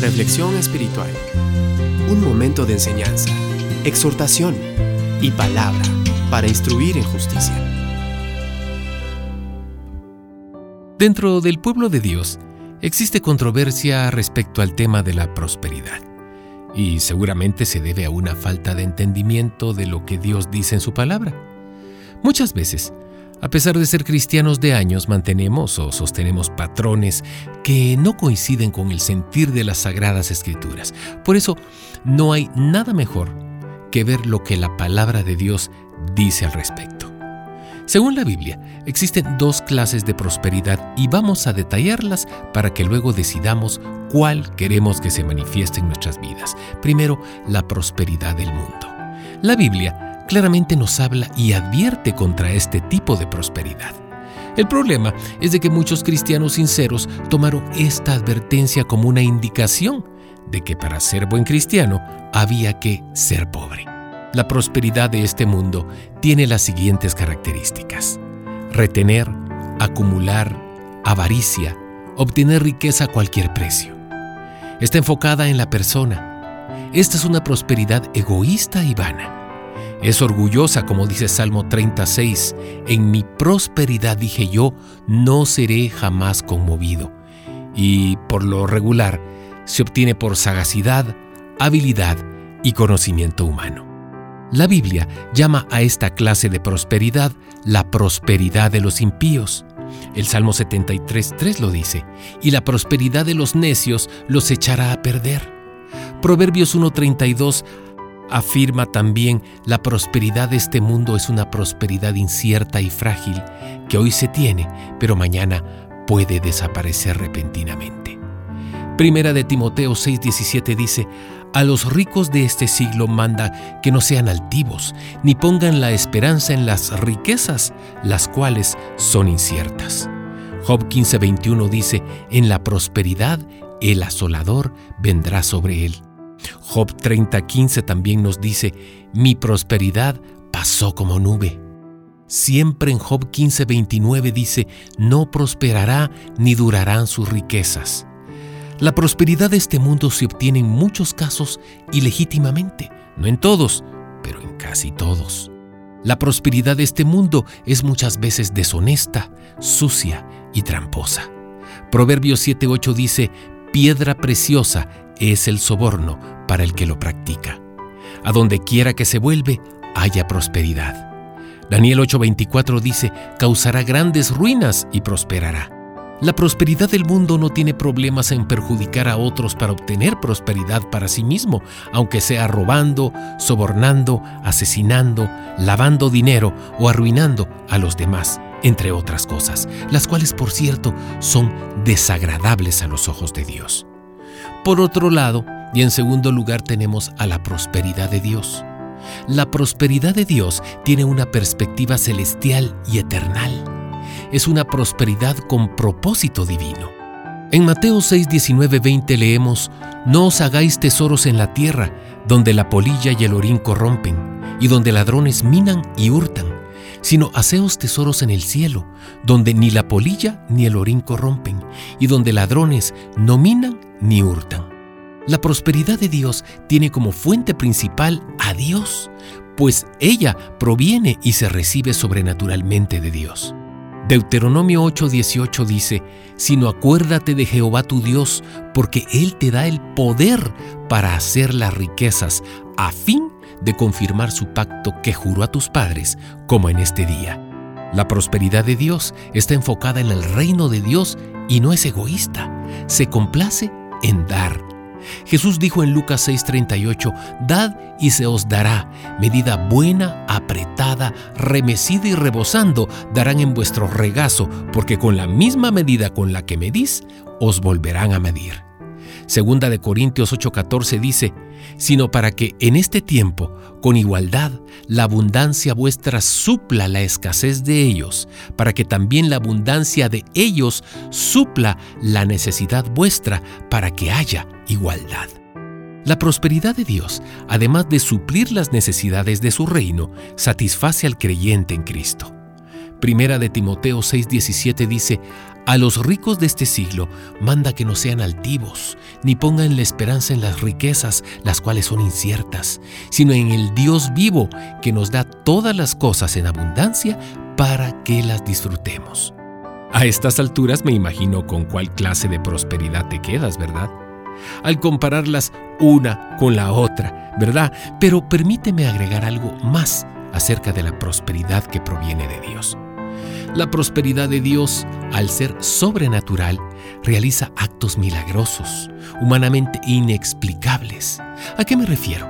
Reflexión espiritual. Un momento de enseñanza, exhortación y palabra para instruir en justicia. Dentro del pueblo de Dios existe controversia respecto al tema de la prosperidad. Y seguramente se debe a una falta de entendimiento de lo que Dios dice en su palabra. Muchas veces a pesar de ser cristianos de años, mantenemos o sostenemos patrones que no coinciden con el sentir de las sagradas escrituras. Por eso, no hay nada mejor que ver lo que la palabra de Dios dice al respecto. Según la Biblia, existen dos clases de prosperidad y vamos a detallarlas para que luego decidamos cuál queremos que se manifieste en nuestras vidas. Primero, la prosperidad del mundo. La Biblia claramente nos habla y advierte contra este tipo de prosperidad. El problema es de que muchos cristianos sinceros tomaron esta advertencia como una indicación de que para ser buen cristiano había que ser pobre. La prosperidad de este mundo tiene las siguientes características. Retener, acumular, avaricia, obtener riqueza a cualquier precio. Está enfocada en la persona. Esta es una prosperidad egoísta y vana. Es orgullosa, como dice Salmo 36, en mi prosperidad dije yo, no seré jamás conmovido. Y por lo regular, se obtiene por sagacidad, habilidad y conocimiento humano. La Biblia llama a esta clase de prosperidad la prosperidad de los impíos. El Salmo 73.3 lo dice, y la prosperidad de los necios los echará a perder. Proverbios 1.32 afirma también la prosperidad de este mundo es una prosperidad incierta y frágil que hoy se tiene, pero mañana puede desaparecer repentinamente. Primera de Timoteo 6:17 dice, a los ricos de este siglo manda que no sean altivos, ni pongan la esperanza en las riquezas, las cuales son inciertas. Job 15:21 dice, en la prosperidad el asolador vendrá sobre él Job 30:15 también nos dice, mi prosperidad pasó como nube. Siempre en Job 15:29 dice, no prosperará ni durarán sus riquezas. La prosperidad de este mundo se obtiene en muchos casos ilegítimamente, no en todos, pero en casi todos. La prosperidad de este mundo es muchas veces deshonesta, sucia y tramposa. Proverbios 7:8 dice, piedra preciosa es el soborno para el que lo practica. A donde quiera que se vuelve, haya prosperidad. Daniel 8:24 dice, causará grandes ruinas y prosperará. La prosperidad del mundo no tiene problemas en perjudicar a otros para obtener prosperidad para sí mismo, aunque sea robando, sobornando, asesinando, lavando dinero o arruinando a los demás, entre otras cosas, las cuales por cierto son desagradables a los ojos de Dios. Por otro lado, y en segundo lugar tenemos a la prosperidad de Dios. La prosperidad de Dios tiene una perspectiva celestial y eternal. Es una prosperidad con propósito divino. En Mateo 6, 19, 20 leemos, No os hagáis tesoros en la tierra, donde la polilla y el orín corrompen, y donde ladrones minan y hurtan, sino haceos tesoros en el cielo, donde ni la polilla ni el orín corrompen, y donde ladrones no minan ni hurtan. La prosperidad de Dios tiene como fuente principal a Dios, pues ella proviene y se recibe sobrenaturalmente de Dios. Deuteronomio 8:18 dice, sino acuérdate de Jehová tu Dios, porque Él te da el poder para hacer las riquezas, a fin de confirmar su pacto que juró a tus padres, como en este día. La prosperidad de Dios está enfocada en el reino de Dios y no es egoísta. Se complace en dar. Jesús dijo en Lucas 6:38, Dad y se os dará, medida buena, apretada, remecida y rebosando, darán en vuestro regazo, porque con la misma medida con la que medís, os volverán a medir. Segunda de Corintios 8:14 dice, sino para que en este tiempo, con igualdad, la abundancia vuestra supla la escasez de ellos, para que también la abundancia de ellos supla la necesidad vuestra, para que haya igualdad. La prosperidad de Dios, además de suplir las necesidades de su reino, satisface al creyente en Cristo. Primera de Timoteo 6:17 dice, A los ricos de este siglo manda que no sean altivos, ni pongan la esperanza en las riquezas, las cuales son inciertas, sino en el Dios vivo que nos da todas las cosas en abundancia para que las disfrutemos. A estas alturas me imagino con cuál clase de prosperidad te quedas, ¿verdad? Al compararlas una con la otra, ¿verdad? Pero permíteme agregar algo más acerca de la prosperidad que proviene de Dios. La prosperidad de Dios, al ser sobrenatural, realiza actos milagrosos, humanamente inexplicables. ¿A qué me refiero?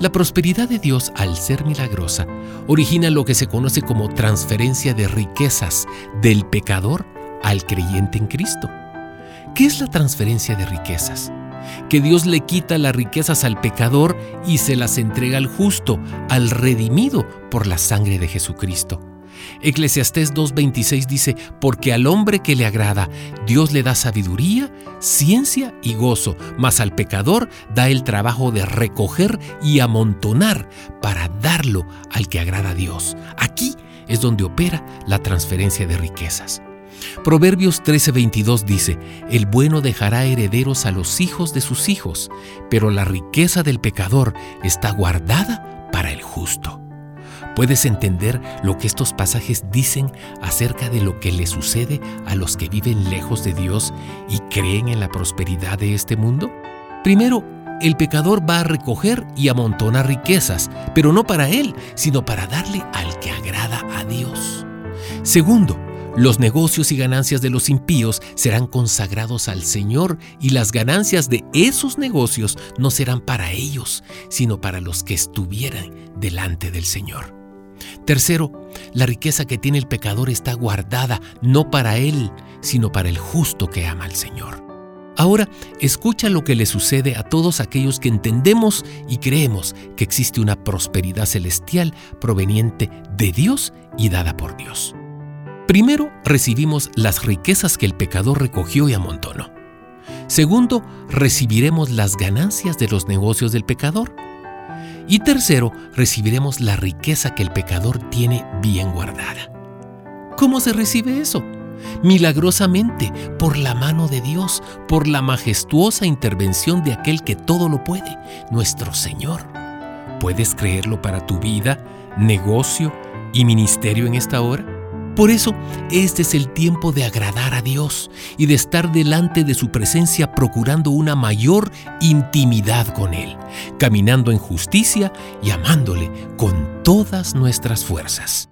La prosperidad de Dios, al ser milagrosa, origina lo que se conoce como transferencia de riquezas del pecador al creyente en Cristo. ¿Qué es la transferencia de riquezas? Que Dios le quita las riquezas al pecador y se las entrega al justo, al redimido por la sangre de Jesucristo. Eclesiastés 2.26 dice, porque al hombre que le agrada, Dios le da sabiduría, ciencia y gozo, mas al pecador da el trabajo de recoger y amontonar para darlo al que agrada a Dios. Aquí es donde opera la transferencia de riquezas. Proverbios 13:22 dice, El bueno dejará herederos a los hijos de sus hijos, pero la riqueza del pecador está guardada para el justo. ¿Puedes entender lo que estos pasajes dicen acerca de lo que le sucede a los que viven lejos de Dios y creen en la prosperidad de este mundo? Primero, el pecador va a recoger y amontonar riquezas, pero no para él, sino para darle al que agrada a Dios. Segundo, los negocios y ganancias de los impíos serán consagrados al Señor y las ganancias de esos negocios no serán para ellos, sino para los que estuvieran delante del Señor. Tercero, la riqueza que tiene el pecador está guardada no para él, sino para el justo que ama al Señor. Ahora, escucha lo que le sucede a todos aquellos que entendemos y creemos que existe una prosperidad celestial proveniente de Dios y dada por Dios. Primero, recibimos las riquezas que el pecador recogió y amontonó. Segundo, recibiremos las ganancias de los negocios del pecador. Y tercero, recibiremos la riqueza que el pecador tiene bien guardada. ¿Cómo se recibe eso? Milagrosamente, por la mano de Dios, por la majestuosa intervención de aquel que todo lo puede, nuestro Señor. ¿Puedes creerlo para tu vida, negocio y ministerio en esta hora? Por eso, este es el tiempo de agradar a Dios y de estar delante de su presencia procurando una mayor intimidad con Él, caminando en justicia y amándole con todas nuestras fuerzas.